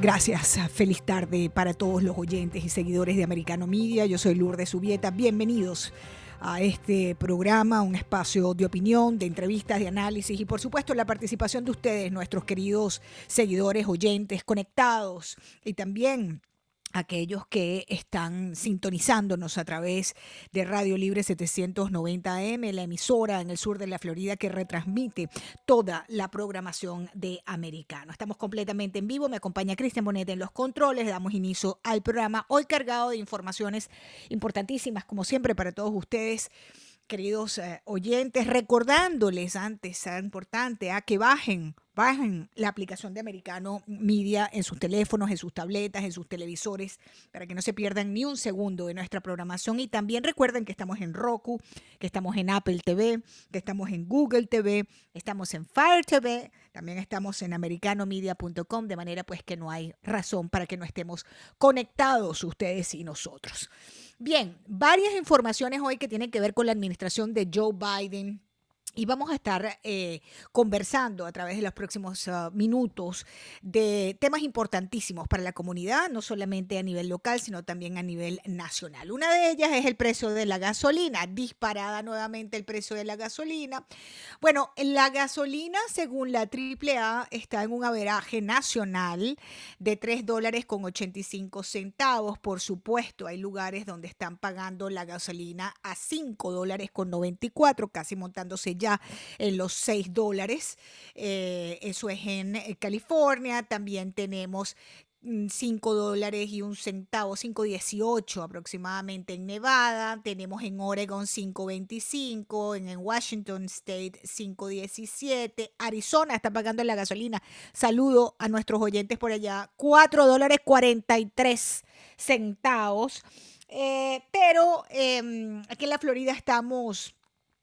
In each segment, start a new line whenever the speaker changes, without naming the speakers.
Gracias, feliz tarde para todos los oyentes y seguidores de Americano Media. Yo soy Lourdes Subieta. Bienvenidos a este programa, un espacio de opinión, de entrevistas, de análisis y por supuesto la participación de ustedes, nuestros queridos seguidores, oyentes, conectados y también aquellos que están sintonizándonos a través de Radio Libre 790 AM, la emisora en el sur de la Florida que retransmite toda la programación de Americano. Estamos completamente en vivo, me acompaña Cristian Bonet en los controles, damos inicio al programa. Hoy cargado de informaciones importantísimas, como siempre, para todos ustedes queridos eh, oyentes, recordándoles antes, es importante, a que bajen, bajen la aplicación de Americano Media en sus teléfonos, en sus tabletas, en sus televisores, para que no se pierdan ni un segundo de nuestra programación. Y también recuerden que estamos en Roku, que estamos en Apple TV, que estamos en Google TV, estamos en Fire TV, también estamos en americanomedia.com, de manera pues que no hay razón para que no estemos conectados ustedes y nosotros. Bien, varias informaciones hoy que tienen que ver con la administración de Joe Biden y vamos a estar eh, conversando a través de los próximos ah, minutos de temas importantísimos para la comunidad, no solamente a nivel local, sino también a nivel nacional. Una de ellas es el precio de la gasolina, disparada nuevamente el precio de la gasolina. Bueno, la gasolina, según la AAA, está en un averaje nacional de 3 dólares con 85 centavos. Por supuesto, hay lugares donde están pagando la gasolina a 5 dólares con 94, casi montándose ya en los 6 dólares. Eh, eso es en eh, California. También tenemos 5 mm, dólares y un centavo, 5.18 aproximadamente en Nevada, tenemos en Oregon 5.25, en, en Washington State 5.17, Arizona está pagando la gasolina, saludo a nuestros oyentes por allá, 4 dólares 43 centavos, eh, pero em, aquí en la Florida estamos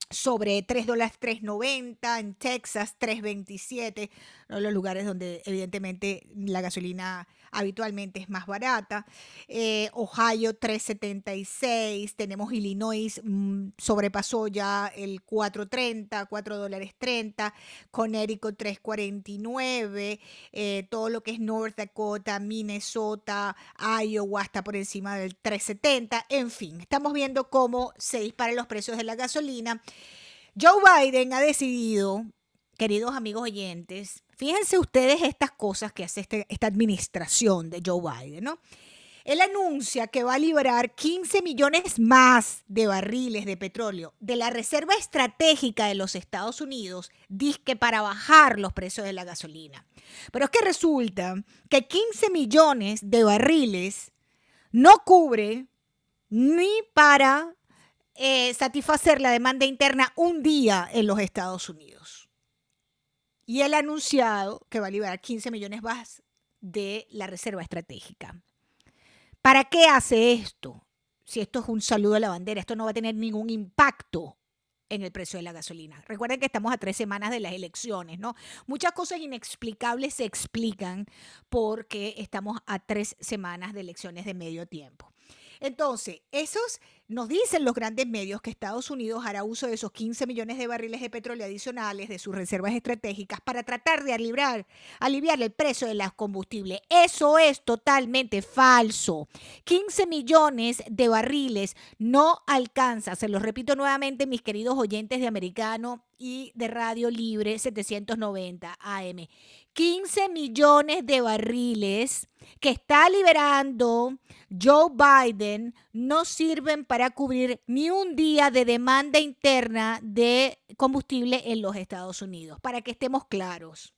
sobre 3 dólares 3.90, en Texas 3.27, los lugares donde evidentemente la gasolina habitualmente es más barata. Eh, Ohio 3.76, tenemos Illinois, mm, sobrepasó ya el 4.30, 4 dólares 30, Connecticut 3.49, eh, todo lo que es North Dakota, Minnesota, Iowa está por encima del 3.70, en fin, estamos viendo cómo se disparan los precios de la gasolina. Joe Biden ha decidido, queridos amigos oyentes, Fíjense ustedes estas cosas que hace este, esta administración de Joe Biden, ¿no? Él anuncia que va a liberar 15 millones más de barriles de petróleo de la Reserva Estratégica de los Estados Unidos, disque para bajar los precios de la gasolina. Pero es que resulta que 15 millones de barriles no cubre ni para eh, satisfacer la demanda interna un día en los Estados Unidos. Y él ha anunciado que va a liberar 15 millones más de la reserva estratégica. ¿Para qué hace esto? Si esto es un saludo a la bandera, esto no va a tener ningún impacto en el precio de la gasolina. Recuerden que estamos a tres semanas de las elecciones, ¿no? Muchas cosas inexplicables se explican porque estamos a tres semanas de elecciones de medio tiempo. Entonces, esos nos dicen los grandes medios que Estados Unidos hará uso de esos 15 millones de barriles de petróleo adicionales de sus reservas estratégicas para tratar de aliviar, aliviar el precio de los combustibles. Eso es totalmente falso. 15 millones de barriles no alcanza, se los repito nuevamente, mis queridos oyentes de Americano y de Radio Libre 790 AM. 15 millones de barriles que está liberando Joe Biden no sirven para cubrir ni un día de demanda interna de combustible en los Estados Unidos, para que estemos claros.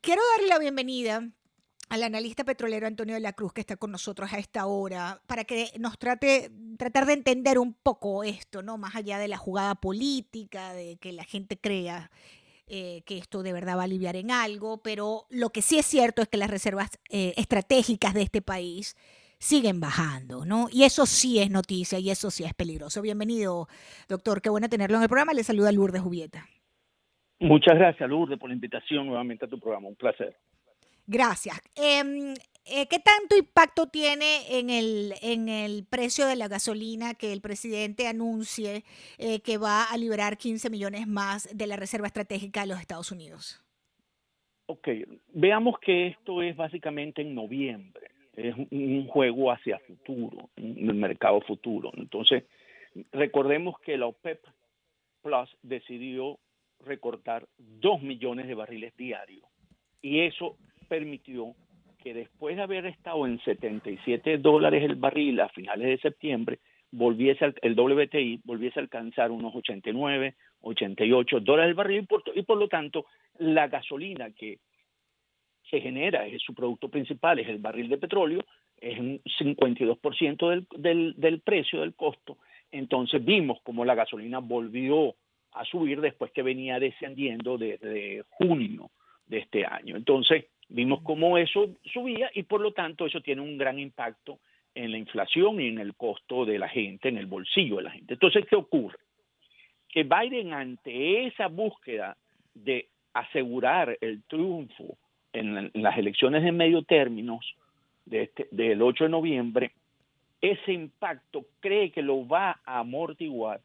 Quiero darle la bienvenida al analista petrolero Antonio de la Cruz, que está con nosotros a esta hora, para que nos trate tratar de entender un poco esto, ¿no? Más allá de la jugada política, de que la gente crea eh, que esto de verdad va a aliviar en algo, pero lo que sí es cierto es que las reservas eh, estratégicas de este país siguen bajando, ¿no? Y eso sí es noticia y eso sí es peligroso. Bienvenido, doctor. Qué bueno tenerlo en el programa. Le saluda Lourdes Jubieta.
Muchas gracias, Lourdes, por la invitación nuevamente a tu programa. Un placer.
Gracias. Em, eh, ¿Qué tanto impacto tiene en el, en el precio de la gasolina que el presidente anuncie eh, que va a liberar 15 millones más de la Reserva Estratégica de los Estados Unidos?
Ok, veamos que esto es básicamente en noviembre. Es un juego hacia futuro, un mercado futuro. Entonces, recordemos que la OPEP Plus decidió recortar 2 millones de barriles diarios y eso permitió que después de haber estado en 77 dólares el barril a finales de septiembre, volviese el WTI volviese a alcanzar unos 89, 88 dólares el barril y por, lo tanto la gasolina que se genera, es su producto principal, es el barril de petróleo, es un 52% del, del, del precio, del costo. Entonces vimos como la gasolina volvió a subir después que venía descendiendo desde junio de este año. Entonces, Vimos cómo eso subía y por lo tanto eso tiene un gran impacto en la inflación y en el costo de la gente, en el bolsillo de la gente. Entonces, ¿qué ocurre? Que Biden ante esa búsqueda de asegurar el triunfo en, las elecciones de medio término de este, del 8 de noviembre, ese impacto cree que lo va a amortiguar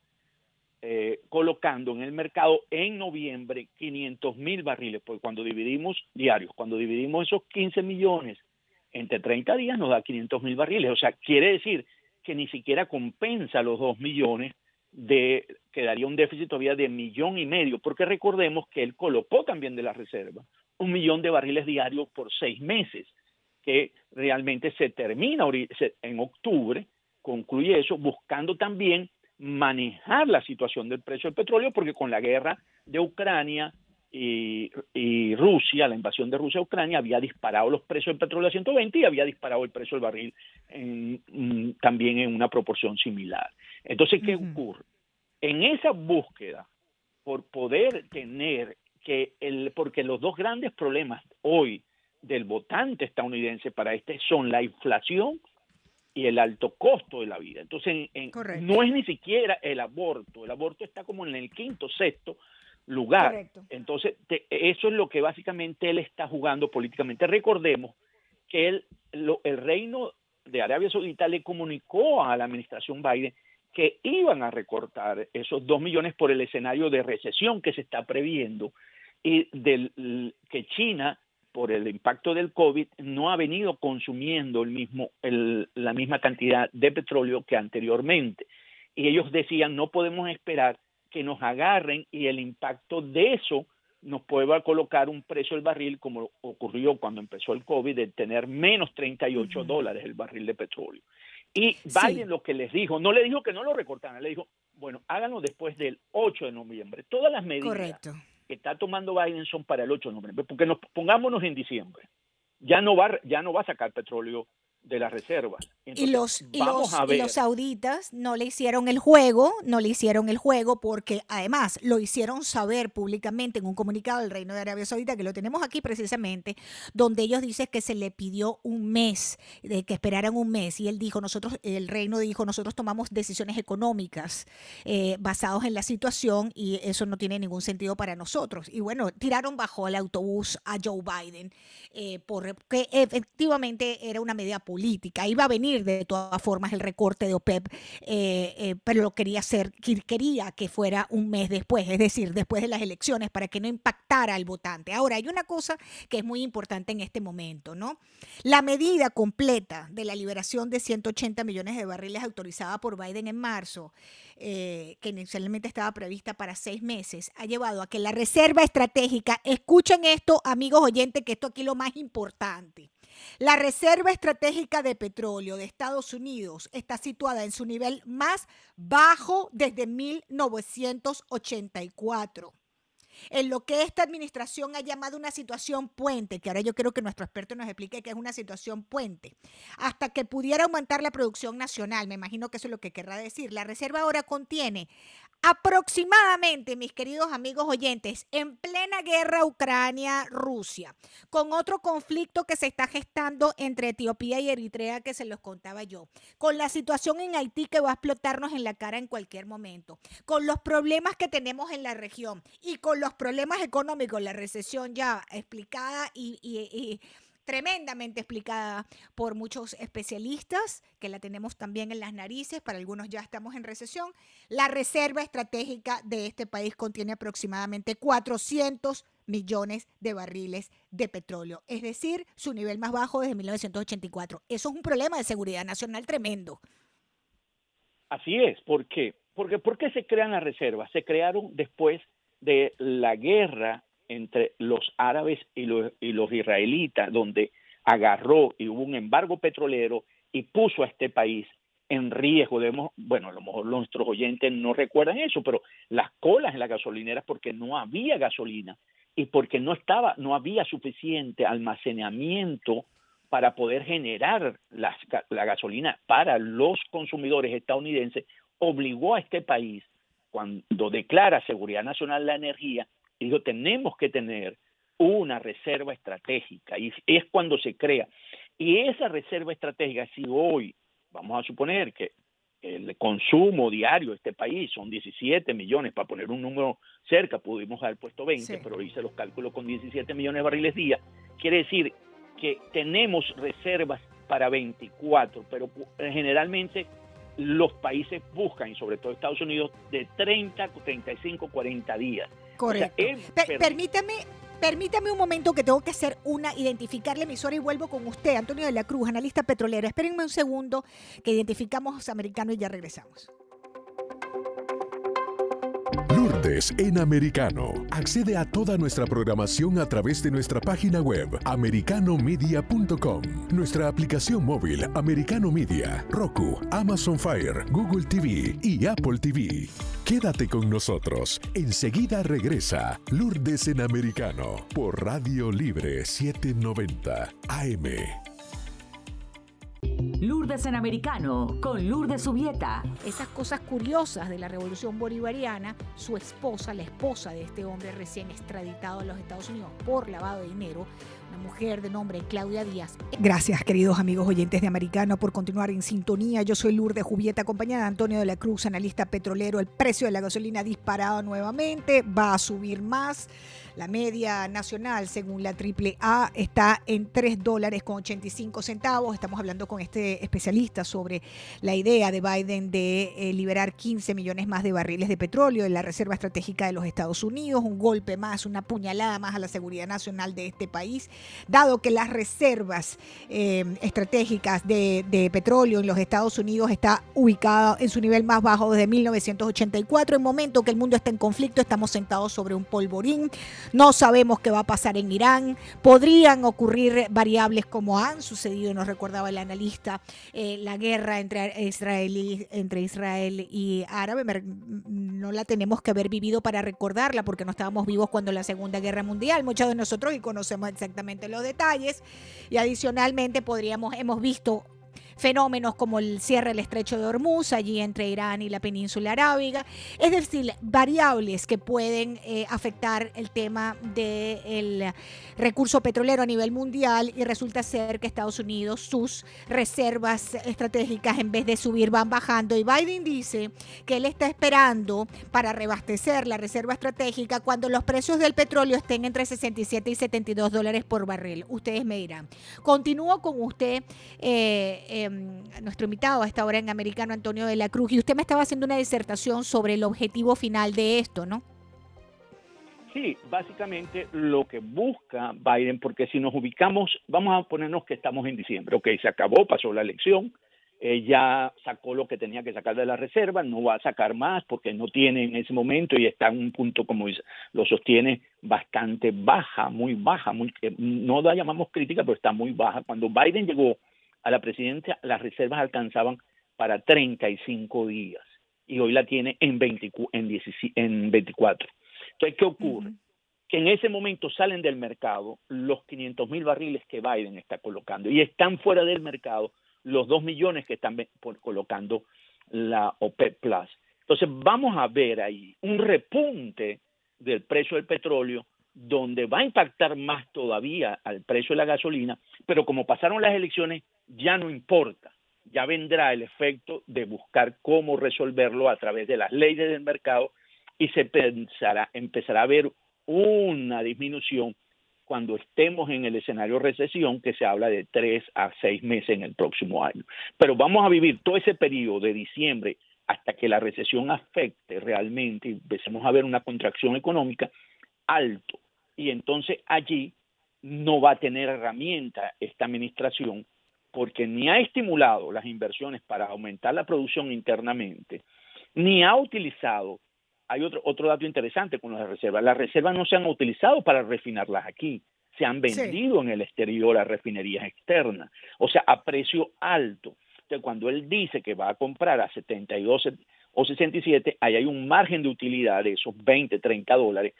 eh, colocando en el mercado en noviembre 500 mil barriles, porque cuando dividimos diarios, cuando dividimos esos 15 millones entre 30 días nos da 500 mil barriles. O sea, quiere decir que ni siquiera compensa los 2 millones de, quedaría un déficit todavía de millón y medio, porque recordemos que él colocó también de la reserva un millón de barriles diarios por seis meses, que realmente se termina en octubre, concluye eso, buscando también manejar la situación del precio del petróleo, porque con la guerra de Ucrania y, Rusia, la invasión de Rusia a Ucrania, había disparado los precios del petróleo a 120 y había disparado el precio del barril mm, también en una proporción similar. Entonces, ¿qué ocurre? En esa búsqueda por poder tener que el, porque los dos grandes problemas hoy del votante estadounidense para este son la inflación y el alto costo de la vida. Entonces, no es ni siquiera el aborto, el aborto está como en el quinto, sexto lugar. Entonces, eso es lo que básicamente él está jugando políticamente. Recordemos que él, el reino de Arabia Saudita le comunicó a la administración Biden que iban a recortar esos dos millones por el escenario de recesión que se está previendo y del que China por el impacto del COVID, no ha venido consumiendo el mismo, la misma cantidad de petróleo que anteriormente. Y ellos decían, no podemos esperar que nos agarren y el impacto de eso nos pueda colocar un precio del barril, como ocurrió cuando empezó el COVID, de tener menos 38 dólares el barril de petróleo. Y Biden lo que les dijo, no le dijo que no lo recortaran, le dijo, bueno, háganlo después del 8 de noviembre. Todas las medidas Correcto que está tomando Biden son para el 8 de noviembre, porque nos pongámonos en diciembre. Ya no va ya no va a sacar petróleo de las reservas.
y, los, y, los, los sauditas no le hicieron el juego, no le hicieron el juego porque además lo hicieron saber públicamente en un comunicado del Reino de Arabia Saudita, que lo tenemos aquí precisamente, donde ellos dicen que se le pidió un mes, de que esperaran un mes. Y él dijo, nosotros, el reino dijo, nosotros tomamos decisiones económicas eh, basadas en la situación y eso no tiene ningún sentido para nosotros. Y bueno, tiraron bajo el autobús a Joe Biden, eh, porque efectivamente era una medida política política. Iba a venir de todas formas el recorte de OPEP, eh, eh, pero lo quería hacer, quería que fuera un mes después, es decir, después de las elecciones, para que no impactara al votante. Ahora, hay una cosa que es muy importante en este momento, ¿no? La medida completa de la liberación de 180 millones de barriles autorizada por Biden en marzo, eh, que inicialmente estaba prevista para seis meses, ha llevado a que la reserva estratégica, escuchen esto, amigos oyentes, que esto aquí es lo más importante. La Reserva Estratégica de Petróleo de Estados Unidos está situada en su nivel más bajo desde 1984. En lo que esta administración ha llamado una situación puente, que ahora yo quiero que nuestro experto nos explique qué es una situación puente, hasta que pudiera aumentar la producción nacional, me imagino que eso es lo que querrá decir. La reserva ahora contiene Aproximadamente, mis queridos amigos oyentes, en plena guerra Ucrania-Rusia, con otro conflicto que se está gestando entre Etiopía y Eritrea que se los contaba yo, con la situación en Haití que va a explotarnos en la cara en cualquier momento, con los problemas que tenemos en la región y con los problemas económicos, la recesión ya explicada y, y tremendamente explicada por muchos especialistas, que la tenemos también en las narices, para algunos ya estamos en recesión. La reserva estratégica de este país contiene aproximadamente 400 millones de barriles de petróleo, es decir, su nivel más bajo desde 1984. Eso es un problema de seguridad nacional tremendo.
Así es, ¿por qué? Porque ¿por qué se crean las reservas? Se crearon después de la guerra entre los árabes y los, y los israelitas, donde agarró y hubo un embargo petrolero y puso a este país en riesgo. Debemos, bueno, a lo mejor nuestros oyentes no recuerdan eso, pero las colas en las gasolineras porque no había gasolina y porque no estaba, no había suficiente almacenamiento para poder generar la gasolina para los consumidores estadounidenses, obligó a este país, cuando declara seguridad nacional la energía, dijo, tenemos que tener una reserva estratégica. Y es cuando se crea. Y esa reserva estratégica, si hoy, vamos a suponer que el consumo diario de este país son 17 millones, para poner un número cerca, pudimos haber puesto 20, pero hice los cálculos con 17 millones de barriles día, quiere decir que tenemos reservas para 24, pero generalmente los países buscan, y sobre todo Estados Unidos, de 30, 35, 40 días.
Correcto. permítame, permítame un momento que tengo que hacer una, identificar la emisora y vuelvo con usted, Antonio de la Cruz, analista petrolero. Espérenme un segundo que identificamos americano y ya regresamos.
Lourdes en Americano. Accede a toda nuestra programación a través de nuestra página web americanomedia.com, nuestra aplicación móvil Americano Media, Roku, Amazon Fire, Google TV y Apple TV. Quédate con nosotros. Enseguida regresa Lourdes en Americano por Radio Libre 790 AM.
Lourdes en Americano, con Lourdes Subieta.
Esas cosas curiosas de la revolución bolivariana, su esposa, la esposa de este hombre recién extraditado a los Estados Unidos por lavado de dinero, una mujer de nombre Claudia Díaz. Gracias, queridos amigos oyentes de Americano, por continuar en sintonía. Yo soy Lourdes Jubieta, acompañada de Antonio de la Cruz, analista petrolero. El precio de la gasolina ha disparado nuevamente, va a subir más. La media nacional, según la AAA, está en 3 dólares con 85 centavos. Estamos hablando con este especialista sobre la idea de Biden de eh, liberar 15 millones más de barriles de petróleo de la Reserva Estratégica de los Estados Unidos, un golpe más, una puñalada más a la seguridad nacional de este país, dado que las reservas eh, estratégicas de, de petróleo en los Estados Unidos está ubicada en su nivel más bajo desde 1984. En momento que el mundo está en conflicto, estamos sentados sobre un polvorín. No sabemos qué va a pasar en Irán. Podrían ocurrir variables como han sucedido, nos recordaba el analista, eh, la guerra entre Israel, entre Israel y árabe. No la tenemos que haber vivido para recordarla porque no estábamos vivos cuando la Segunda Guerra Mundial, muchos de nosotros y conocemos exactamente los detalles. Y adicionalmente podríamos, hemos visto fenómenos como el cierre del estrecho de Hormuz, allí entre Irán y la península arábiga, es decir, variables que pueden eh, afectar el tema del recurso petrolero a nivel mundial y resulta ser que Estados Unidos sus reservas estratégicas en vez de subir van bajando y Biden dice que él está esperando para reabastecer la reserva estratégica cuando los precios del petróleo estén entre 67 y 72 dólares por barril. Ustedes me dirán. Continúo con usted. Eh, eh, Em, nuestro invitado a esta hora en Americano, Antonio de la Cruz, y usted me estaba haciendo una disertación sobre el objetivo final de esto, ¿no?
Sí, básicamente lo que busca Biden, porque si nos ubicamos, vamos a ponernos que estamos en diciembre, ok, se acabó, pasó la elección, eh, ya sacó lo que tenía que sacar de la reserva, no va a sacar más porque no tiene en ese momento y está en un punto, como lo sostiene, bastante baja, muy baja, muy, no la llamamos crítica, pero está muy baja. Cuando Biden llegó a la presidencia, las reservas alcanzaban para 35 días y hoy la tiene en, 20, en, en 24. Entonces, ¿qué ocurre? que en ese momento salen del mercado los 500 mil barriles que Biden está colocando y están fuera del mercado los 2 millones que están colocando la OPEP Plus. Entonces vamos a ver ahí un repunte del precio del petróleo donde va a impactar más todavía al precio de la gasolina, pero como pasaron las elecciones ya no importa, ya vendrá el efecto de buscar cómo resolverlo a través de las leyes del mercado y se pensará, empezará a ver una disminución cuando estemos en el escenario recesión, que se habla de tres a seis meses en el próximo año. Pero vamos a vivir todo ese periodo de diciembre hasta que la recesión afecte realmente y empecemos a ver una contracción económica alto. Y entonces allí no va a tener herramienta esta administración porque ni ha estimulado las inversiones para aumentar la producción internamente, ni ha utilizado hay otro, otro dato interesante con las reservas. Las reservas no se han utilizado para refinarlas aquí, se han vendido en el exterior a refinerías externas, o sea, a precio alto. Entonces, cuando él dice que va a comprar a 72 o 67, ahí hay un margen de utilidad de esos 20, 30 dólares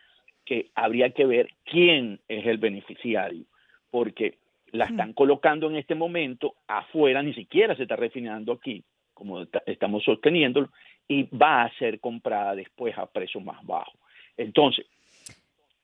que habría que ver quién es el beneficiario, porque la están colocando en este momento afuera, ni siquiera se está refinando aquí, como estamos sosteniéndolo, y va a ser comprada después a precio más bajo. Entonces,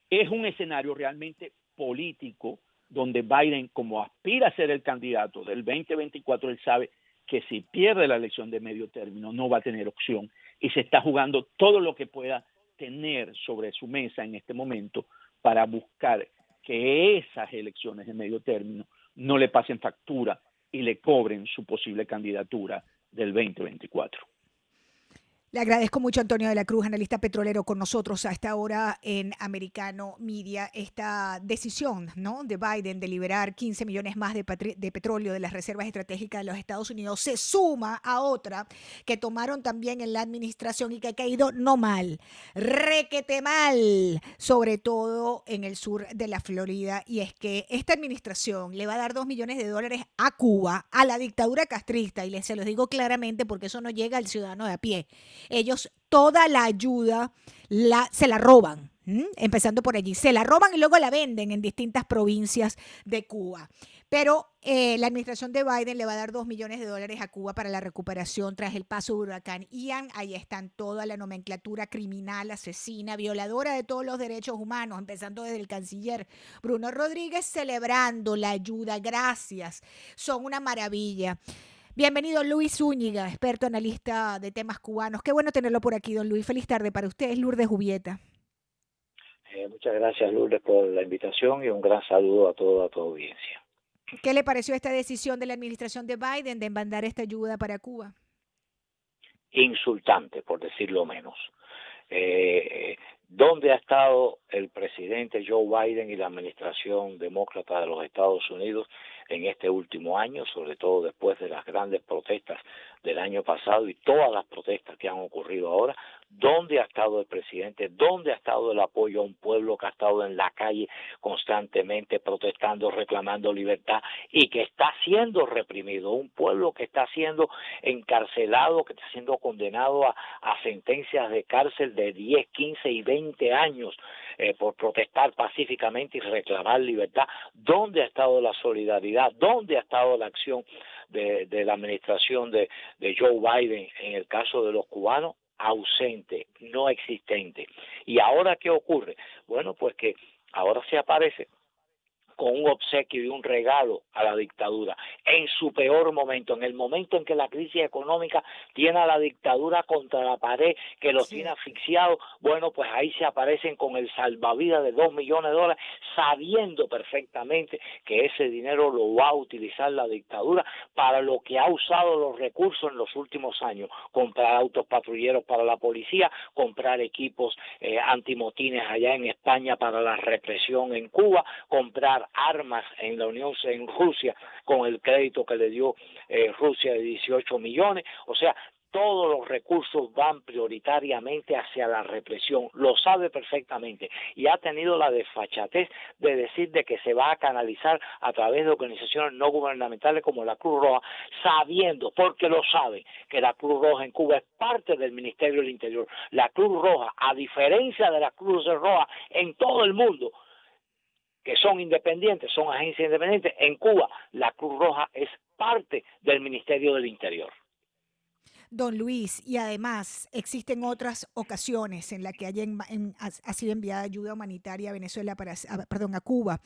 es un escenario realmente político donde Biden, como aspira a ser el candidato del 2024, él sabe que si pierde la elección de medio término no va a tener opción y se está jugando todo lo que pueda tener sobre su mesa en este momento para buscar que esas elecciones de medio término no le pasen factura y le cobren su posible candidatura del 2024.
Le agradezco mucho a Antonio de la Cruz, analista petrolero, con nosotros a esta hora en Americano Media. Esta decisión ¿no? de Biden de liberar 15 millones más de, petróleo de las reservas estratégicas de los Estados Unidos se suma a otra que tomaron también en la administración y que ha caído no mal, requete mal, sobre todo en el sur de la Florida. Y es que esta administración le va a dar 2 millones de dólares a Cuba, a la dictadura castrista, y les, se los digo claramente porque eso no llega al ciudadano de a pie ellos toda la ayuda la, se la roban, empezando por allí. Se la roban y luego la venden en distintas provincias de Cuba. Pero eh, la administración de Biden le va a dar dos millones de dólares a Cuba para la recuperación tras el paso de huracán Ian. Ahí están toda la nomenclatura criminal, asesina, violadora de todos los derechos humanos, empezando desde el canciller Bruno Rodríguez, celebrando la ayuda. Gracias. Son una maravilla. Bienvenido Luis Zúñiga, experto analista de temas cubanos. Qué bueno tenerlo por aquí, don Luis. Feliz tarde para ustedes, Lourdes Jubieta.
Eh, muchas gracias, Lourdes, por la invitación y un gran saludo a toda tu audiencia.
¿Qué le pareció esta decisión de la administración de Biden de mandar esta ayuda para Cuba?
Insultante, por decirlo menos. Eh, ¿Dónde ha estado el presidente Joe Biden y la administración demócrata de los Estados Unidos en este último año, sobre todo después de las grandes protestas del año pasado y todas las protestas que han ocurrido ahora, dónde ha estado el presidente, dónde ha estado el apoyo a un pueblo que ha estado en la calle constantemente protestando, reclamando libertad y que está siendo reprimido, un pueblo que está siendo encarcelado, que está siendo condenado a, sentencias de cárcel de 10, 15 y 20 años eh, por protestar pacíficamente y reclamar libertad, dónde ha estado la solidaridad, dónde ha estado la acción de, la administración de Joe Biden en el caso de los cubanos, ausente, no existente. ¿Y ahora qué ocurre? Bueno, pues que ahora se aparece con un obsequio y un regalo a la dictadura en su peor momento, en el momento en que la crisis económica tiene a la dictadura contra la pared, que los tiene asfixiados, bueno, pues ahí se aparecen con el salvavidas de dos millones de dólares, sabiendo perfectamente que ese dinero lo va a utilizar la dictadura para lo que ha usado los recursos en los últimos años, comprar autos patrulleros para la policía, comprar equipos eh, antimotines allá en España para la represión en Cuba, comprar armas en la Unión en Rusia con el crédito que le dio eh, Rusia de 18 millones, o sea, todos los recursos van prioritariamente hacia la represión, lo sabe perfectamente. Y ha tenido la desfachatez de decir de que se va a canalizar a través de organizaciones no gubernamentales como la Cruz Roja, sabiendo, porque lo sabe, que la Cruz Roja en Cuba es parte del Ministerio del Interior. La Cruz Roja, a diferencia de la Cruz Roja en todo el mundo, que son independientes, son agencias independientes, en Cuba la Cruz Roja es parte del Ministerio del Interior.
Don Luis, y además existen otras ocasiones en las que ha, sido enviada ayuda humanitaria a Venezuela, para, perdón, a Cuba,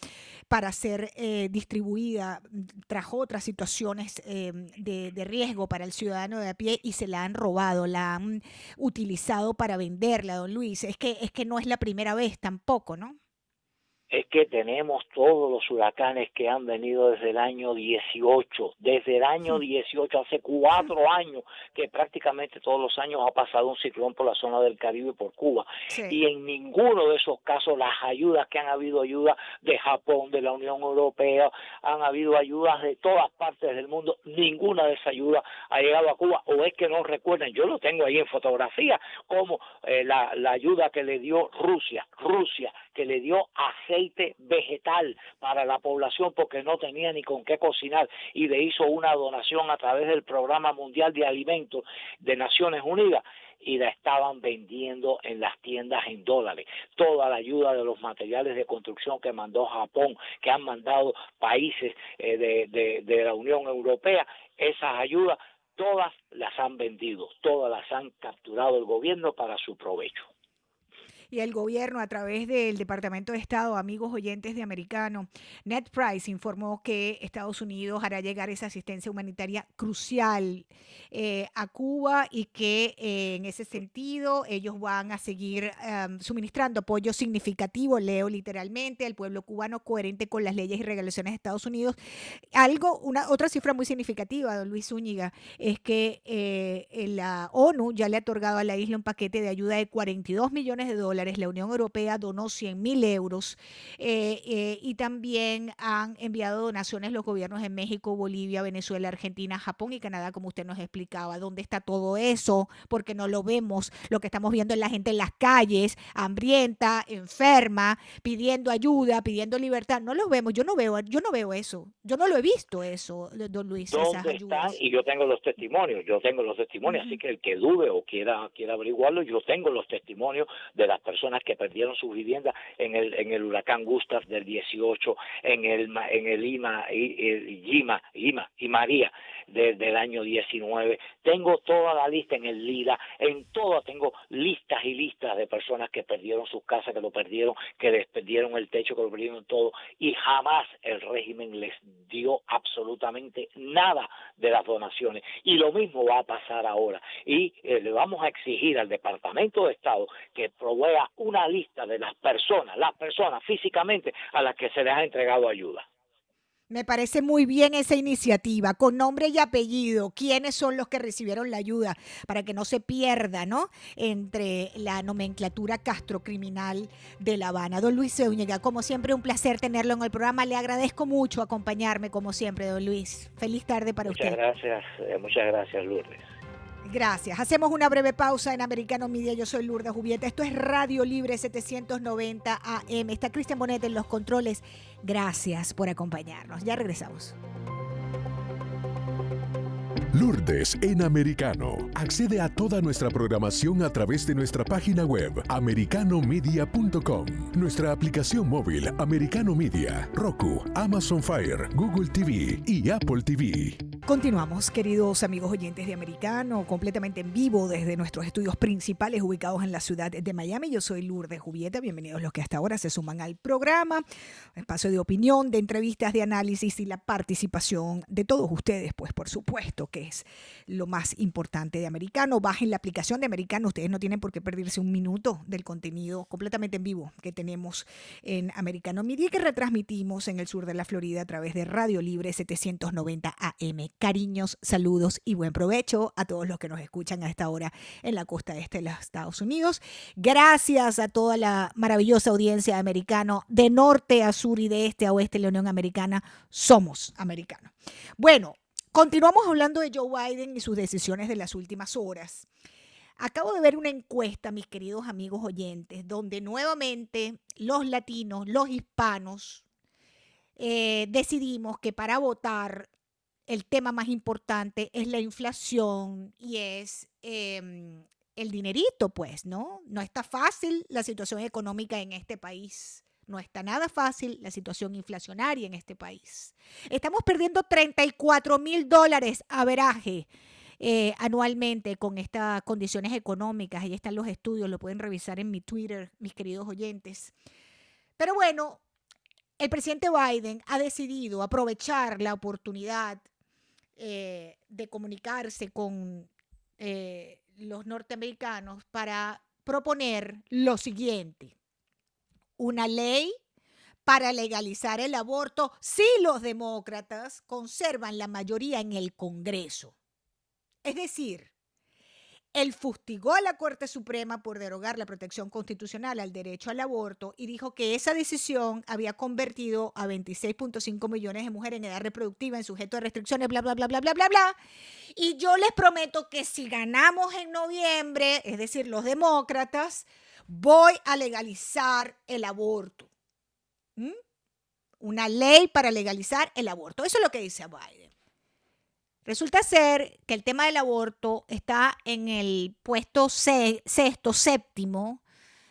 para ser eh, distribuida tras otras situaciones eh, de, de, riesgo para el ciudadano de a pie y se la han robado, la han utilizado para venderla, don Luis. Es que, es que no es la primera vez tampoco, ¿no?
Es que tenemos todos los huracanes que han venido desde el año 18, desde el año 18, hace cuatro años que prácticamente todos los años ha pasado un ciclón por la zona del Caribe y por Cuba. Y en ninguno de esos casos las ayudas que han habido, ayudas de Japón, de la Unión Europea, han habido ayudas de todas partes del mundo, ninguna de esas ayudas ha llegado a Cuba, o es que no recuerden, yo lo tengo ahí en fotografía, como eh, la, la ayuda que le dio Rusia, Rusia, que le dio aceite vegetal para la población porque no tenía ni con qué cocinar y le hizo una donación a través del Programa Mundial de Alimentos de Naciones Unidas y la estaban vendiendo en las tiendas en dólares. Toda la ayuda de los materiales de construcción que mandó Japón, que han mandado países eh, de, de la Unión Europea, esas ayudas todas las han vendido, todas las han capturado el gobierno para su provecho
y el gobierno a través del Departamento de Estado, amigos oyentes de Americano, Ned Price informó que Estados Unidos hará llegar esa asistencia humanitaria crucial eh, a Cuba y que eh, en ese sentido ellos van a seguir em, suministrando apoyo significativo, leo literalmente, al pueblo cubano coherente con las leyes y regulaciones de Estados Unidos. Algo, una otra cifra muy significativa, don Luis Zúñiga, es que eh, la ONU ya le ha otorgado a la isla un paquete de ayuda de 42 millones de dólares la Unión Europea donó 100 mil euros eh, eh, y también han enviado donaciones los gobiernos de México, Bolivia, Venezuela, Argentina, Japón y Canadá, como usted nos explicaba. ¿Dónde está todo eso? Porque no lo vemos. Lo que estamos viendo es la gente en las calles, hambrienta, enferma, pidiendo ayuda, pidiendo libertad. No lo vemos. Yo no veo, yo no veo eso. Yo no lo he visto eso, don Luis.
¿Dónde están? Y yo tengo los testimonios. Yo tengo los testimonios. Así que el que dude o quiera, quiera averiguarlo, yo tengo los testimonios de las personas que perdieron su vivienda en el, en el huracán Gustav del 18, en el, en el Lima, y, Lima, Lima y María del año 19. Tengo toda la lista en el LIDA, en todo tengo listas y listas de personas que perdieron sus casas, que lo perdieron, que les perdieron el techo, que lo perdieron todo, y jamás el régimen les dio absolutamente nada de las donaciones. Y lo mismo va a pasar ahora. Y eh, le vamos a exigir al Departamento de Estado que provea una lista de las personas, las personas físicamente a las que se les ha entregado ayuda.
Me parece muy bien esa iniciativa, con nombre y apellido, quiénes son los que recibieron la ayuda, para que no se pierda, ¿no? Entre la nomenclatura castrocriminal de La Habana. Don Luis Zúñiga, como siempre, un placer tenerlo en el programa. Le agradezco mucho acompañarme, como siempre, don Luis. Feliz tarde para
usted.
Muchas
gracias, eh, muchas gracias, Lourdes.
Gracias. Hacemos una breve pausa en Americano Media. Yo soy Lourdes Jubieta. Esto es Radio Libre 790 AM. Está Cristian Bonet en los controles. Gracias por acompañarnos. Ya regresamos.
Lourdes en Americano. Accede a toda nuestra programación a través de nuestra página web americanomedia.com, nuestra aplicación móvil Americano Media, Roku, Amazon Fire, Google TV y Apple TV.
Continuamos, queridos amigos oyentes de Americano, completamente en vivo desde nuestros estudios principales ubicados en la ciudad de Miami. Yo soy Lourdes Jubieta. Bienvenidos los que hasta ahora se suman al programa. Espacio de opinión, de entrevistas, de análisis y la participación de todos ustedes, pues por supuesto que es lo más importante de Americano. Bajen la aplicación de Americano. Ustedes no tienen por qué perderse un minuto del contenido completamente en vivo que tenemos en Americano Media que retransmitimos en el sur de la Florida a través de Radio Libre 790 AM cariños, saludos y buen provecho a todos los que nos escuchan a esta hora en la costa este de los Estados Unidos. Gracias a toda la maravillosa audiencia americana de norte a sur y de este a oeste de la Unión Americana. Somos americanos. Bueno, continuamos hablando de Joe Biden y sus decisiones de las últimas horas. Acabo de ver una encuesta, mis queridos amigos oyentes, donde nuevamente los latinos, los hispanos, eh, decidimos que para votar el tema más importante es la inflación y es em, el dinerito, pues, ¿no? No está fácil la situación económica en este país. No está nada fácil la situación inflacionaria en este país. Estamos perdiendo 34 mil dólares a veraje eh, anualmente con estas condiciones económicas. Ahí están los estudios, lo pueden revisar en mi Twitter, mis queridos oyentes. Pero bueno, el presidente Biden ha decidido aprovechar la oportunidad eh, de comunicarse con eh, los norteamericanos para proponer lo siguiente. Una ley para legalizar el aborto si los demócratas conservan la mayoría en el Congreso. Es decir, él fustigó a la Corte Suprema por derogar la protección constitucional al derecho al aborto y dijo que esa decisión había convertido a 26.5 millones de mujeres en edad reproductiva en sujeto de restricciones, bla, bla, bla, bla, bla, bla, bla. Y yo les prometo que si ganamos en noviembre, es decir, los demócratas, voy a legalizar el aborto. ¿Mm? Una ley para legalizar el aborto. Eso es lo que dice Biden. Resulta ser que el tema del aborto está en el puesto sexto, séptimo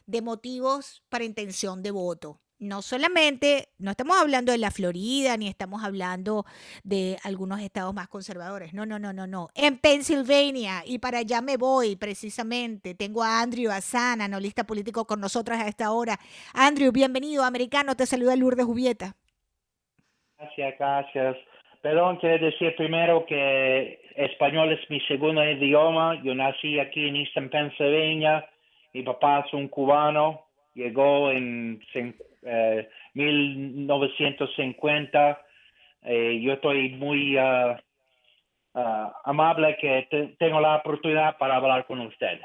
de motivos para intención de voto. No solamente, no estamos hablando de la Florida, ni estamos hablando de algunos estados más conservadores. No, no, no, no, no. En Pennsylvania, y para allá me voy precisamente. Tengo a Andrew Asana, analista político con nosotras a esta hora. Andrew, bienvenido, americano. Te saluda Lourdes Jubieta.
Gracias, gracias. Perdón, quiero decir primero que español es mi segundo idioma. Yo nací aquí en Eastern Pennsylvania. Mi papá es un cubano. Llegó en 1950. Eh, eh, yo estoy muy uh, uh, amable que tengo la oportunidad para hablar con usted.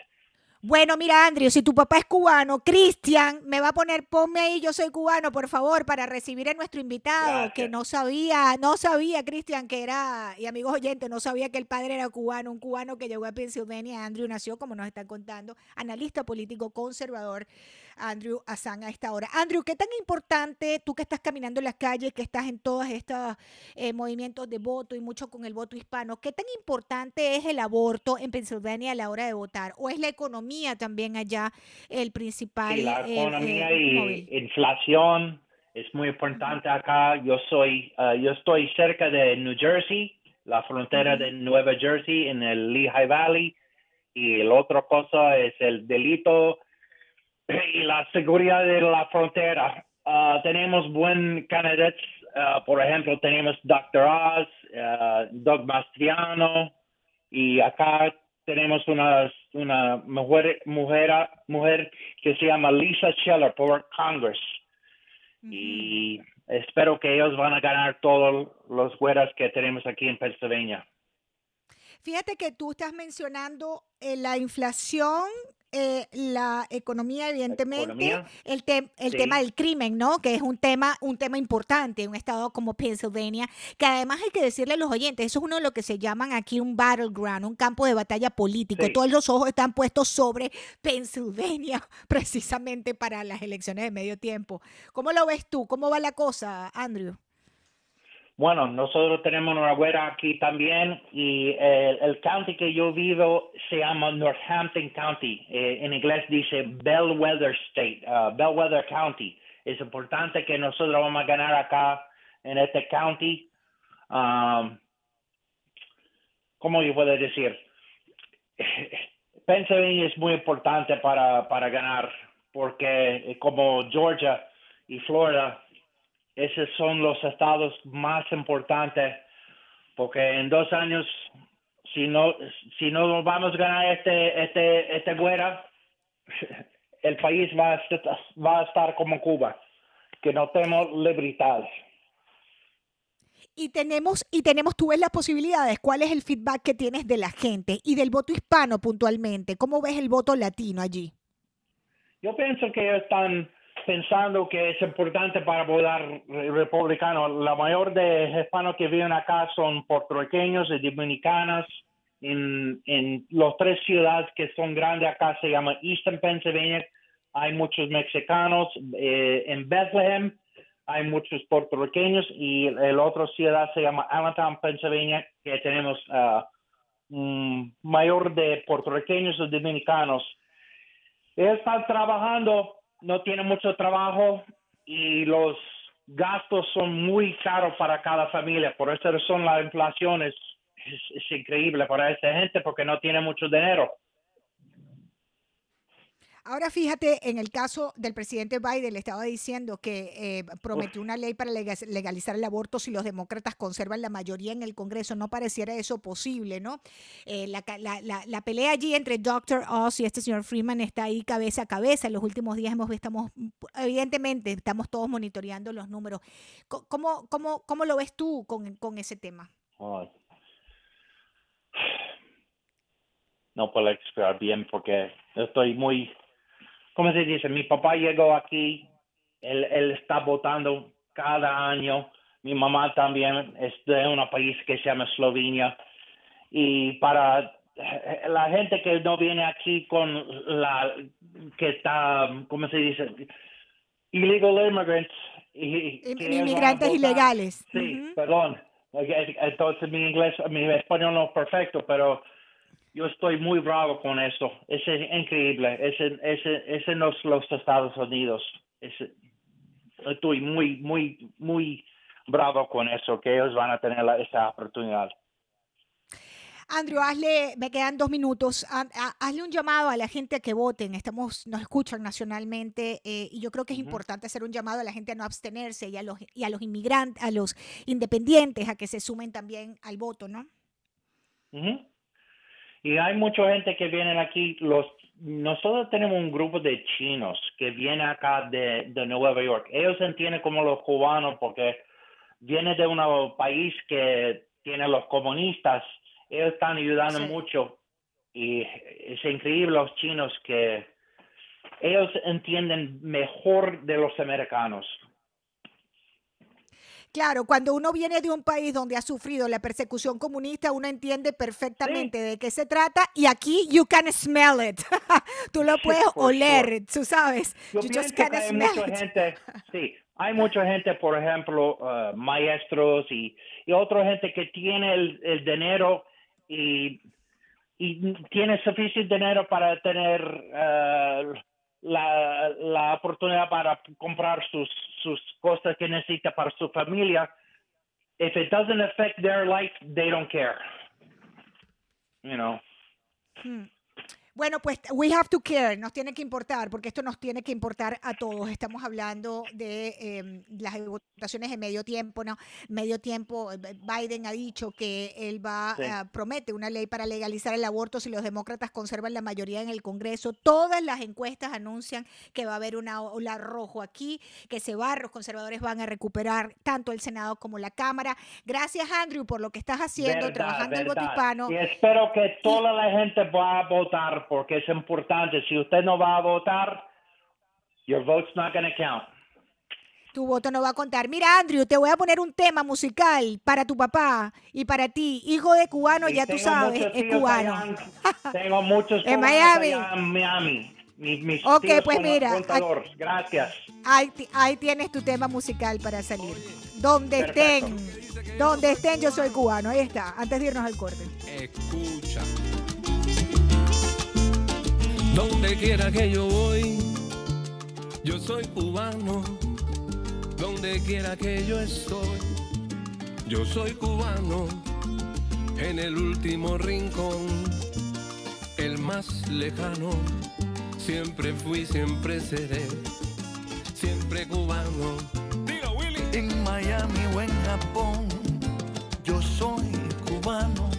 Bueno, mira, Andrew, si tu papá es cubano, Cristian me va a poner, ponme ahí, yo soy cubano, por favor, para recibir a nuestro invitado, que no sabía, no sabía, Cristian, que era, y amigos oyentes, no sabía que el padre era cubano, un cubano que llegó a Pensilvania. Andrew nació, como nos están contando, analista político conservador, Andrew Asang a esta hora. Andrew, ¿qué tan importante, tú que estás caminando en las calles, que estás en todos estos eh, movimientos de voto y mucho con el voto hispano, qué tan importante es el aborto en Pensilvania a la hora de votar? ¿O es la economía también allá el principal?
Sí, la eh, economía eh, y inflación es muy importante acá. Yo soy, uh, yo estoy cerca de New Jersey, la frontera de Nueva Jersey en el Lehigh Valley. Y la otra cosa es el delito y la seguridad de la frontera. Ah, tenemos buen candidatos, ah, por ejemplo, tenemos Dr. Oz, uh, Doug Mastriano, y acá tenemos una, una mujer, mujer, mujer que se llama Lisa Scheller por Congress. Y espero que ellos van a ganar todos los güeras que tenemos aquí en Pennsylvania.
Fíjate que tú estás mencionando eh, la inflación eh, la economía, evidentemente, el, el tema del crimen, ¿no? Que es un tema, un tema importante en un estado como Pennsylvania, que además hay que decirle a los oyentes, eso es uno de lo que se llaman aquí un battleground, un campo de batalla político. Todos los ojos están puestos sobre Pennsylvania, precisamente para las elecciones de medio tiempo. ¿Cómo lo ves tú? ¿Cómo va la cosa, Andrew?
Bueno, nosotros tenemos una aquí también y el, county que yo vivo se llama Northampton County. Eh, en inglés dice Bellwether State, uh, Bellwether County. Es importante que nosotros vamos a ganar acá en este county. Um, ¿Cómo yo puedo decir? Pennsylvania es muy importante para, para ganar porque como Georgia y Florida esos son los estados más importantes porque en dos años si no si no vamos a ganar este este este güera el país va a, estar, va a estar como Cuba que no tenemos libertad.
Y tenemos y tenemos tú ves las posibilidades. Cuál es el feedback que tienes de la gente y del voto hispano puntualmente cómo ves el voto latino allí
yo pienso que están pensando que es importante para votar republicano. La mayor de hispanos que viven acá son puertorriqueños y dominicanas. En, en las tres ciudades que son grandes acá se llama Eastern Pennsylvania. Hay muchos mexicanos. Eh, en Bethlehem hay muchos puertorriqueños y la otra ciudad se llama Allentown, Pennsylvania, que tenemos uh, mayor de puertorriqueños y dominicanos. Están trabajando no tiene mucho trabajo y los gastos son muy caros para cada familia. Por esa razón la inflación es, increíble para esa gente porque no tiene mucho dinero.
Ahora fíjate, en el caso del presidente Biden, le estaba diciendo que eh, prometió una ley para legalizar el aborto si los demócratas conservan la mayoría en el Congreso. No pareciera eso posible, ¿no? Eh, la, la, pelea allí entre Dr. Oz y este señor Freeman está ahí cabeza a cabeza. En los últimos días hemos estamos, evidentemente, estamos todos monitoreando los números. ¿Cómo, cómo, cómo lo ves tú con, con ese tema?
No puedo explicar bien porque estoy muy ¿cómo se dice? Mi papá llegó aquí, él, él está votando cada año. Mi mamá también es de un país que se llama Eslovenia. Y para eh, la gente que no viene aquí con la que está, ¿cómo se dice? Illegal immigrants.
Y, Inmigrantes ilegales.
Sí, perdón. Entonces mi inglés, mi español no es perfecto, pero yo estoy muy bravo con eso. Es increíble. Ese, ese, ese no es los Estados Unidos. estoy muy, muy, muy bravo con eso, que ellos van a tener esa oportunidad.
Andrew, hazle, me quedan dos minutos, hazle un llamado a la gente a que voten. Estamos, nos escuchan nacionalmente eh, y yo creo que es importante hacer un llamado a la gente a no abstenerse y a los, y a los inmigrantes, a los independientes a que se sumen también al voto, ¿no?
Y hay mucha gente que viene aquí. Los, nosotros tenemos un grupo de chinos que viene acá de, de Nueva York. Ellos entienden como los cubanos porque viene de un país que tiene los comunistas. Ellos están ayudando mucho. Y es increíble los chinos que ellos entienden mejor de los americanos.
Claro, cuando uno viene de un país donde ha sufrido la persecución comunista, uno entiende perfectamente de qué se trata y aquí you can smell it. tú lo puedes oler, tú sabes.
Yo just can hay mucha gente, sí, hay mucha gente, por ejemplo, uh, maestros y, y otra gente que tiene el, dinero y, y tiene suficiente dinero para tener uh, la, la oportunidad para comprar sus, sus cosas que necesita para su familia. If it doesn't affect their life, they don't care. You know.
Hmm. Bueno, pues we have to care, nos tiene que importar, porque esto nos tiene que importar a todos. Estamos hablando de em, las votaciones de medio tiempo, ¿no? Medio tiempo, eh, Biden ha dicho que él va, a promete una ley para legalizar el aborto si los demócratas conservan la mayoría en el Congreso. Todas las encuestas anuncian que va a haber una ola rojo aquí, que se va, los conservadores van a recuperar tanto el Senado como la Cámara. Gracias, Andrew, por lo que estás haciendo, trabajando en voto hispano.
Y espero que toda la gente va a votar porque es importante. Si usted no va a votar, your vote's not going to count.
Tu voto no va a contar. Mira, Andrew, te voy a poner un tema musical para tu papá y para ti. Hijo de cubano, ya tú sabes, es cubano.
tengo muchos
en Miami.
en Miami.
ok, pues mira.
Gracias.
Ahí, ahí, tienes tu tema musical para salir. Donde estén, donde estén, yo soy cubano. Ahí está, antes de irnos al corte.
Escucha. Donde quiera que yo voy, yo soy cubano. Donde quiera que yo estoy, yo soy cubano. En el último rincón, el más lejano, siempre fui, siempre seré, siempre cubano.
Dilo, Willy. En Miami o en Japón, yo soy cubano.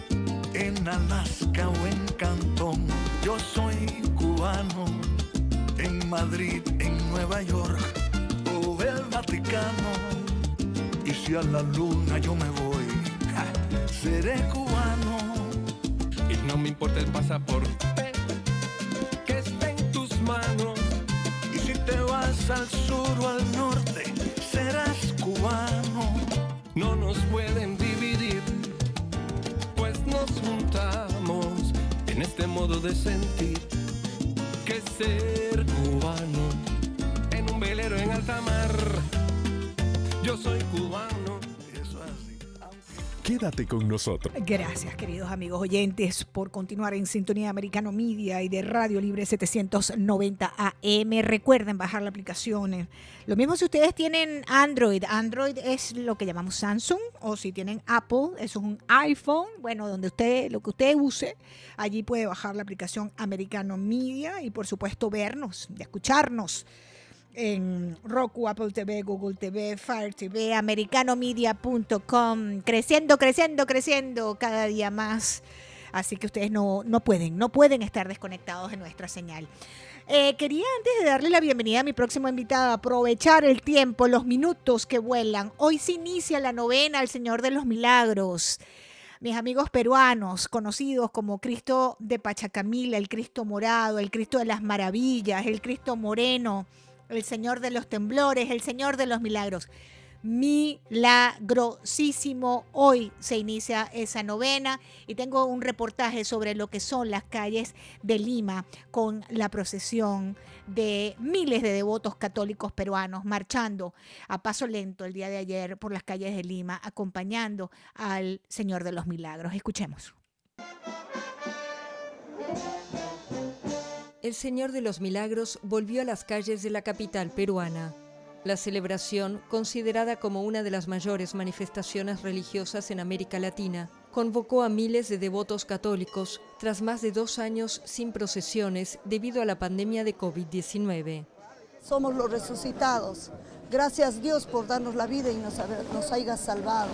En Alaska o en Cantón, yo soy en Madrid, en Nueva York o el Vaticano. Y si a la luna yo me voy, seré cubano.
Y no me importa el pasaporte que esté en tus manos.
Y si te vas al sur o al norte, serás cubano.
No nos pueden dividir, pues nos juntamos en este modo de sentir ser cubano en un velero en alta mar. Yo soy cubano.
Quédate con nosotros.
Gracias, queridos amigos oyentes, por continuar en sintonía Americano Media y de Radio Libre 790 AM. Recuerden bajar la aplicación. Lo mismo si ustedes tienen Android. Android es lo que llamamos Samsung, o si tienen Apple, es un iPhone. Bueno, donde usted, lo que usted use, allí puede bajar la aplicación Americano Media y, por supuesto, vernos, y escucharnos en Roku, Apple TV, Google TV, Fire TV, americanomedia.com, creciendo, creciendo, creciendo cada día más. Así que ustedes no, no pueden, no pueden estar desconectados de nuestra señal. Eh, quería antes de darle la bienvenida a mi próximo invitado, aprovechar el tiempo, los minutos que vuelan. Hoy se inicia la novena al Señor de los Milagros. Mis amigos peruanos, conocidos como Cristo de Pachacamila, el Cristo morado, el Cristo de las maravillas, el Cristo moreno, el Señor de los temblores, el Señor de los milagros. Milagrosísimo. Hoy se inicia esa novena y tengo un reportaje sobre lo que son las calles de Lima con la procesión de miles de devotos católicos peruanos marchando a paso lento el día de ayer por las calles de Lima acompañando al Señor de los Milagros. Escuchemos.
El Señor de los Milagros volvió a las calles de la capital peruana. La celebración, considerada como una de las mayores manifestaciones religiosas en América Latina, convocó a miles de devotos católicos tras más de dos años sin procesiones debido a la pandemia de COVID-19.
Somos los resucitados. Gracias Dios por darnos la vida y nos, nos haya salvado.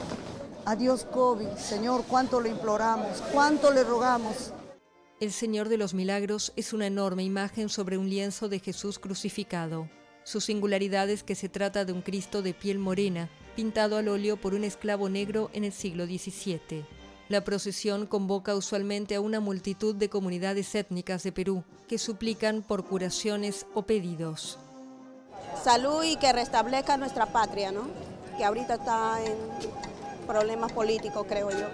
Adiós COVID, Señor, cuánto le imploramos, cuánto le rogamos.
El Señor de los Milagros es una enorme imagen sobre un lienzo de Jesús crucificado. Su singularidad es que se trata de un Cristo de piel morena, pintado al óleo por un esclavo negro en el siglo XVII. La procesión convoca usualmente a una multitud de comunidades étnicas de Perú que suplican por curaciones o pedidos.
salud y que restablezca nuestra patria, ¿no? Que ahorita está en problemas políticos, creo yo.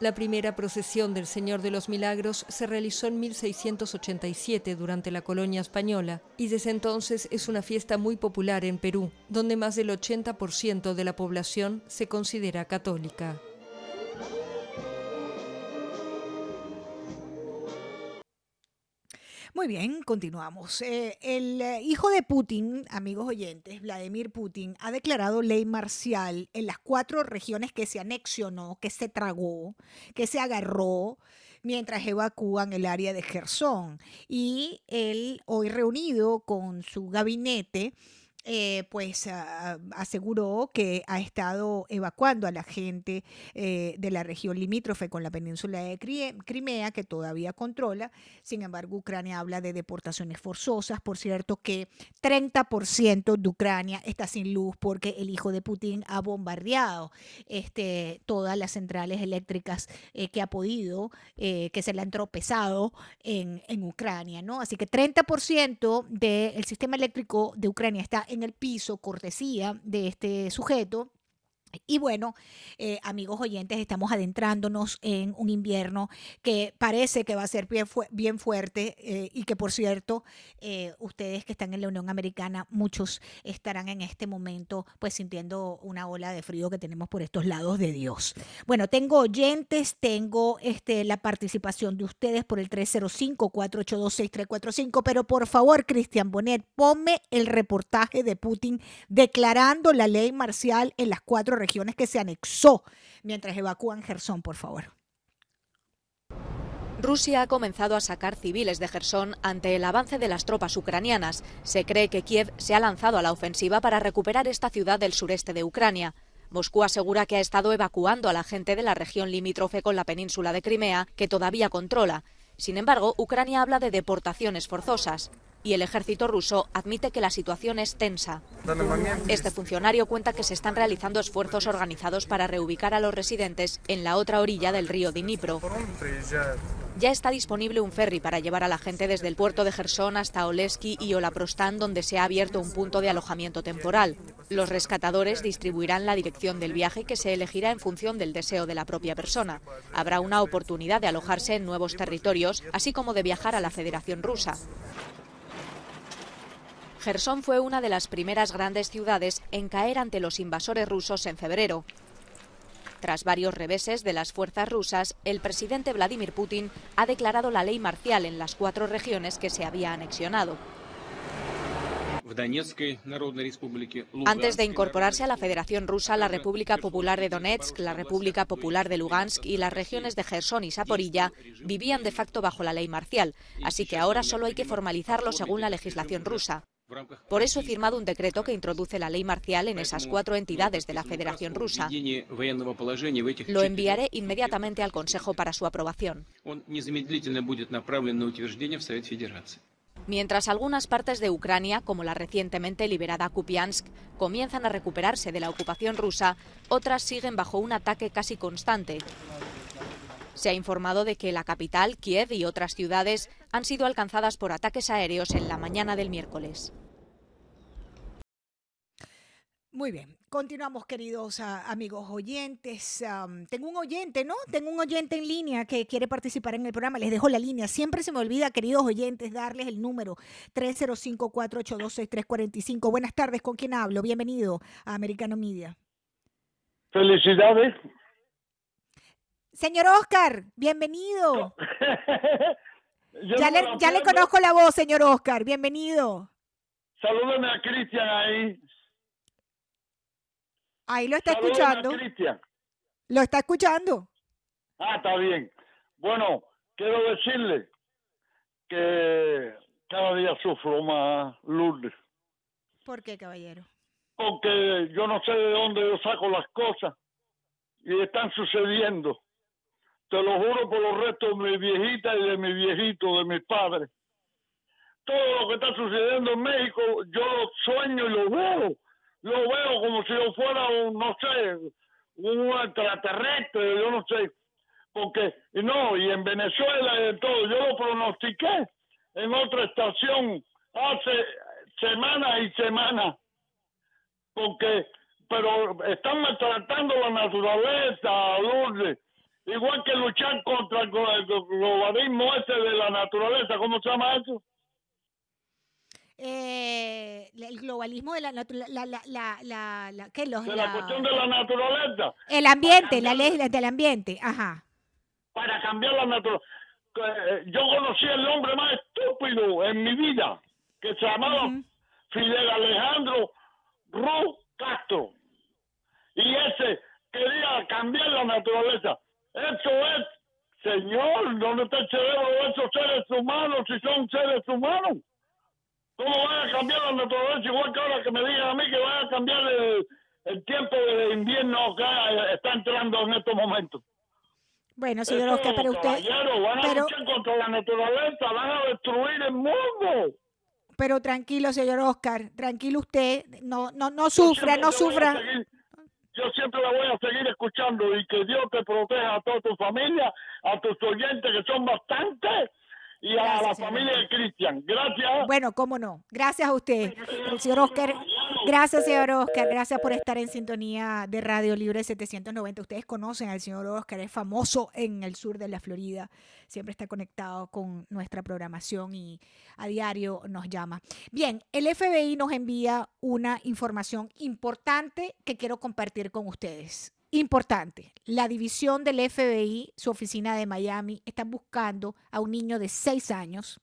La primera procesión del Señor de los Milagros se realizó en 1687 durante la colonia española y desde entonces es una fiesta muy popular en Perú, donde más del 80% de la población se considera católica.
Muy bien, continuamos. Eh, el eh, hijo de Putin, amigos oyentes, Vladimir Putin, ha declarado ley marcial en las cuatro regiones que se anexionó, que se tragó, que se agarró mientras evacúan el área de Gerson. Y él, hoy reunido con su gabinete, eh, pues aseguró que ha estado evacuando a la gente eh, de la región limítrofe con la península de Crimea, que todavía controla. Sin embargo, Ucrania habla de deportaciones forzosas. Por cierto, que 30% de Ucrania está sin luz porque el hijo de Putin ha bombardeado este, todas las centrales eléctricas eh, que ha podido, que se le han tropezado en, en Ucrania. ¿no? Así que 30% del sistema eléctrico de Ucrania está en el piso, cortesía de este sujeto. Y bueno, eh, amigos oyentes, estamos adentrándonos en un invierno que parece que va a ser bien, fu- bien fuerte eh, y que por cierto, eh, ustedes que están en la Unión Americana, muchos estarán en este momento pues sintiendo una ola de frío que tenemos por estos lados de Dios. Bueno, tengo oyentes, tengo este, la participación de ustedes por el 305-482-6345, pero por favor, Cristian Bonet, ponme el reportaje de Putin declarando la ley marcial en las cuatro regiones que se anexó mientras evacúan Gerson, por favor.
Rusia ha comenzado a sacar civiles de Gerson ante el avance de las tropas ucranianas. Se cree que Kiev se ha lanzado a la ofensiva para recuperar esta ciudad del sureste de Ucrania. Moscú asegura que ha estado evacuando a la gente de la región limítrofe con la península de Crimea, que todavía controla. Sin embargo, Ucrania habla de deportaciones forzosas y el ejército ruso admite que la situación es tensa. Este funcionario cuenta que se están realizando esfuerzos organizados para reubicar a los residentes en la otra orilla del río Dnipro. Ya está disponible un ferry para llevar a la gente desde el puerto de Gerson hasta Oleski y Olaprostán, donde se ha abierto un punto de alojamiento temporal. Los rescatadores distribuirán la dirección del viaje que se elegirá en función del deseo de la propia persona. Habrá una oportunidad de alojarse en nuevos territorios, así como de viajar a la Federación Rusa. Gerson fue una de las primeras grandes ciudades en caer ante los invasores rusos en febrero. Tras varios reveses de las fuerzas rusas, el presidente Vladimir Putin ha declarado la ley marcial en las cuatro regiones que se había anexionado. Antes de incorporarse a la Federación Rusa, la República Popular de Donetsk, la República Popular de Lugansk y las regiones de Gerson y Saporilla vivían de facto bajo la ley marcial, así que ahora solo hay que formalizarlo según la legislación rusa. Por eso he firmado un decreto que introduce la ley marcial en esas cuatro entidades de la Federación Rusa. Lo enviaré inmediatamente al Consejo para su aprobación. Mientras algunas partes de Ucrania, como la recientemente liberada Kupiansk, comienzan a recuperarse de la ocupación rusa, otras siguen bajo un ataque casi constante. Se ha informado de que la capital, Kiev y otras ciudades han sido alcanzadas por ataques aéreos en la mañana del miércoles.
Muy bien, continuamos queridos ah, amigos oyentes. Tengo un oyente, ¿no? Tengo un oyente en línea que quiere participar en el programa. Les dejo la línea. Siempre se me olvida, queridos oyentes, darles el número 305-482-6345. Buenas tardes, ¿con quién hablo? Bienvenido a Americano Media.
Felicidades.
Señor Oscar, bienvenido. Ya le, ya le conozco la voz, señor Oscar. Bienvenido.
Salúdame a Cristian ahí.
Ahí lo está
Salúdame
escuchando.
a Cristian.
Lo está escuchando.
Ah, está bien. Bueno, quiero decirle que cada día sufro más, Lourdes,
¿Por qué, caballero?
porque yo no sé de dónde yo saco las cosas y están sucediendo. Te lo juro por los restos de mi viejita y de mi viejito, de mis padres. Todo lo que está sucediendo en México, yo lo sueño y lo veo. Lo veo como si yo fuera un, no sé, un extraterrestre, yo no sé. Porque, y no, y en Venezuela y en todo, yo lo pronostiqué en otra estación hace semanas y semanas. Porque, pero están maltratando la naturaleza, Lourdes. Igual que luchar contra el glo- el globalismo ese de la naturaleza, ¿cómo se llama eso?
Eh, el globalismo de la, la, la, la, la, ¿qué? Los,
De la cuestión de la naturaleza.
el ambiente, la ley del ambiente, ajá.
para cambiar la naturaleza. Yo conocí el hombre más estúpido en mi vida, que se llamaba Fidel Alejandro Ru Castro. Y ese quería cambiar la naturaleza. Eso es, señor, ¿dónde está el cerebro de esos seres humanos si son seres humanos? ¿Cómo van a cambiar la naturaleza? Igual que ahora que me digan a mí que van a cambiar el, el tiempo de invierno que está entrando en estos momentos.
Bueno, señor Oscar, pero usted,
a
pero,
luchar contra la naturaleza, van a destruir el mundo.
pero tranquilo, señor Oscar, tranquilo usted, no, no, no sufra, no
siempre te la voy a seguir escuchando y que Dios te proteja a toda tu familia, a tus oyentes que son bastantes y a la familia de Cristian. Gracias.
Bueno, cómo no. Gracias a usted, el señor Oscar. Gracias, señor Oscar. Gracias por estar en sintonía de Radio Libre 790. Ustedes conocen al señor Oscar, es famoso en el sur de la Florida. Siempre está conectado con nuestra programación y a diario nos llama. Bien, el FBI nos envía una información importante que quiero compartir con ustedes. Importante. La división del FBI, su oficina de Miami, está buscando a un niño de seis años,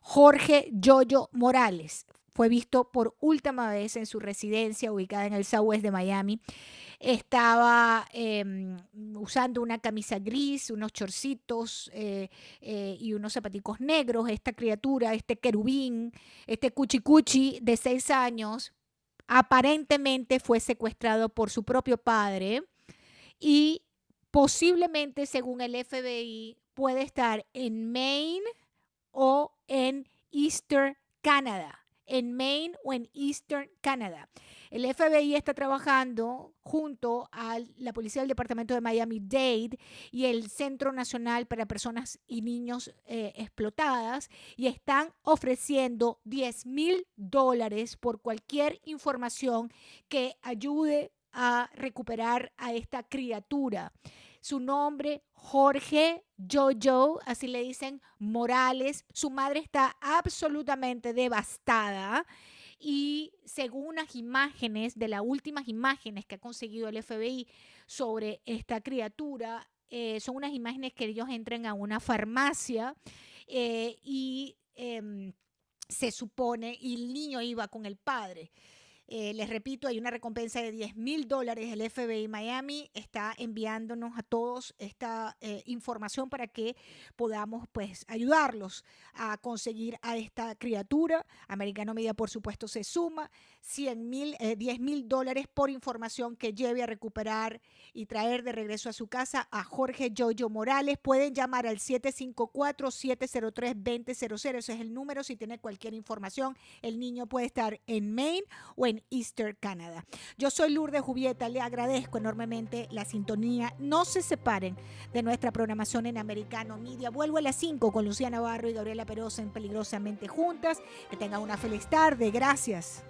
Jorge Yoyo Morales. Fue visto por última vez en su residencia ubicada en el Southwest de Miami. Estaba eh, usando una camisa gris, unos chorcitos eh, eh, y unos zapaticos negros. Esta criatura, este querubín, este cuchicuchi de seis años, aparentemente fue secuestrado por su propio padre y posiblemente, según el FBI, puede estar en Maine o en Eastern Canada. en Maine o en Eastern Canada. El FBI está trabajando junto a la policía del departamento de Miami-Dade y el Centro Nacional para Personas y Niños eh, Explotadas y están ofreciendo 10 mil dólares por cualquier información que ayude a recuperar a esta criatura. Su nombre, Jorge Jojo, así le dicen Morales. Su madre está absolutamente devastada y según unas imágenes, de las últimas imágenes que ha conseguido el FBI sobre esta criatura, eh, son unas imágenes que ellos entran a una farmacia eh, y em, se supone, y el niño iba con el padre. Eh, les repito, hay una recompensa de 10 mil dólares. El FBI Miami está enviándonos a todos esta eh, información para que podamos pues ayudarlos a conseguir a esta criatura. Americano Media, por supuesto, se suma 100 mil, 10 eh, mil dólares por información que lleve a recuperar y traer de regreso a su casa a Jorge Jojo Morales. Pueden llamar al 754-703-2000. Ese es el número si tiene cualquier información. El niño puede estar en Maine o en Easter Canada. Yo soy Lourdes Jubieta, le agradezco enormemente la sintonía. No se separen de nuestra programación en Americano Media. Vuelvo a las 5 con Lucía Navarro y Gabriela Perosa en Peligrosamente Juntas. Que tengan una feliz tarde. Gracias.